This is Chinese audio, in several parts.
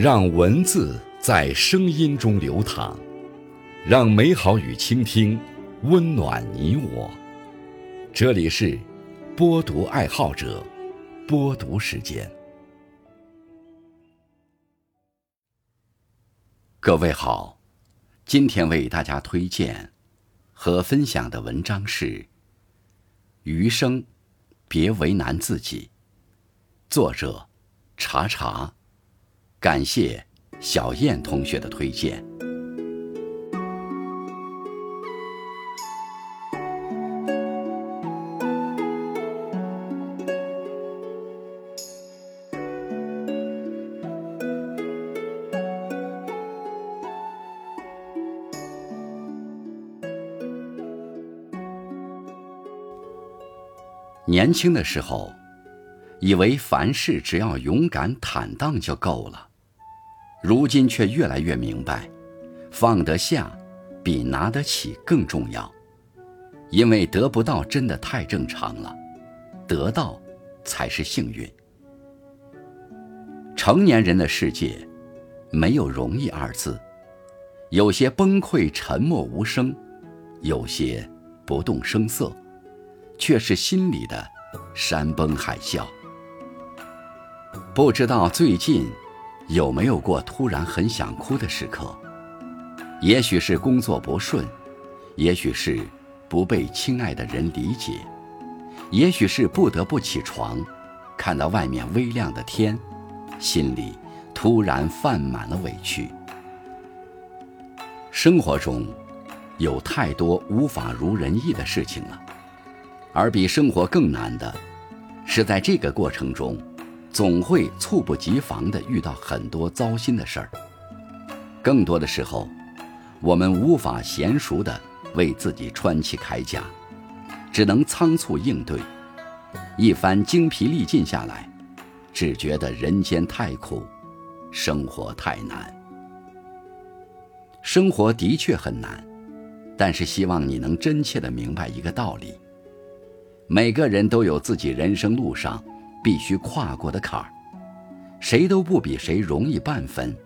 让文字在声音中流淌，让美好与倾听温暖你我。这里是播读爱好者播读时间。各位好，今天为大家推荐和分享的文章是《余生，别为难自己》，作者查查。感谢小燕同学的推荐。年轻的时候，以为凡事只要勇敢坦荡就够了。如今却越来越明白，放得下比拿得起更重要。因为得不到真的太正常了，得到才是幸运。成年人的世界，没有容易二字，有些崩溃沉默无声，有些不动声色，却是心里的山崩海啸。不知道最近。有没有过突然很想哭的时刻？也许是工作不顺，也许是不被亲爱的人理解，也许是不得不起床，看到外面微亮的天，心里突然泛满了委屈。生活中，有太多无法如人意的事情了，而比生活更难的，是在这个过程中。总会猝不及防地遇到很多糟心的事儿。更多的时候，我们无法娴熟地为自己穿起铠甲，只能仓促应对。一番精疲力尽下来，只觉得人间太苦，生活太难。生活的确很难，但是希望你能真切地明白一个道理：每个人都有自己人生路上。必须跨过的坎儿，谁都不比谁容易半分。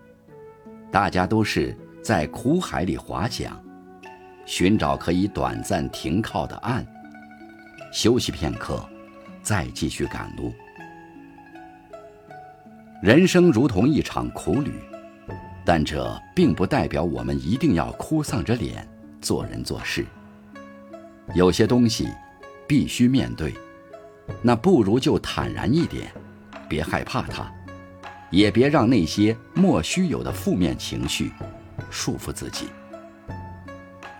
大家都是在苦海里划桨，寻找可以短暂停靠的岸，休息片刻，再继续赶路。人生如同一场苦旅，但这并不代表我们一定要哭丧着脸做人做事。有些东西必须面对。那不如就坦然一点，别害怕它，也别让那些莫须有的负面情绪束缚自己。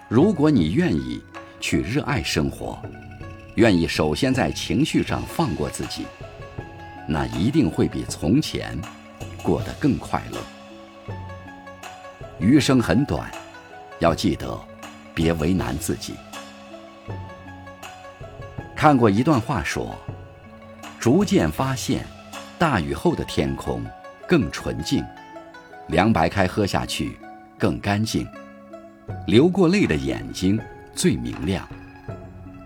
如果你愿意去热爱生活，愿意首先在情绪上放过自己，那一定会比从前过得更快乐。余生很短，要记得别为难自己。看过一段话说：“逐渐发现，大雨后的天空更纯净，凉白开喝下去更干净，流过泪的眼睛最明亮，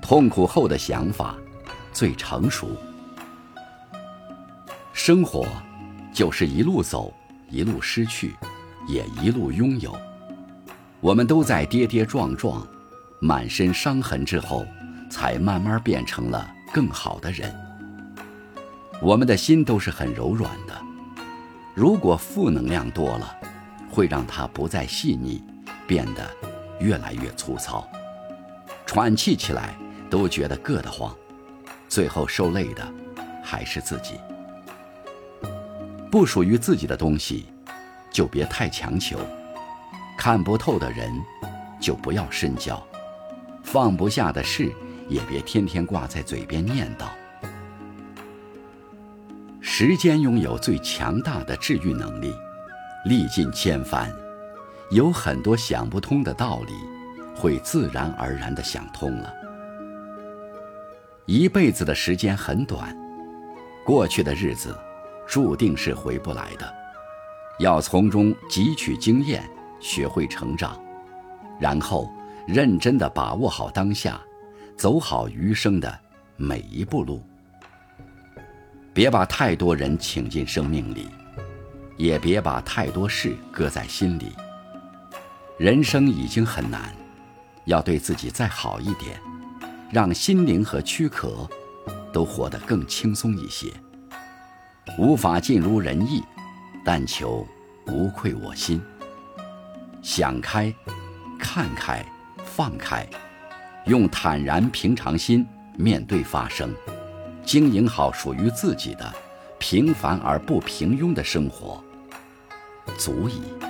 痛苦后的想法最成熟。生活就是一路走，一路失去，也一路拥有。我们都在跌跌撞撞、满身伤痕之后。”才慢慢变成了更好的人。我们的心都是很柔软的，如果负能量多了，会让它不再细腻，变得越来越粗糙，喘气起来都觉得硌得慌，最后受累的还是自己。不属于自己的东西，就别太强求；看不透的人，就不要深交；放不下的事。也别天天挂在嘴边念叨。时间拥有最强大的治愈能力，历尽千帆，有很多想不通的道理，会自然而然的想通了。一辈子的时间很短，过去的日子，注定是回不来的，要从中汲取经验，学会成长，然后认真的把握好当下。走好余生的每一步路，别把太多人请进生命里，也别把太多事搁在心里。人生已经很难，要对自己再好一点，让心灵和躯壳都活得更轻松一些。无法尽如人意，但求无愧我心。想开，看开，放开，用坦然平常心面对发生，经营好属于自己的平凡而不平庸的生活，足以。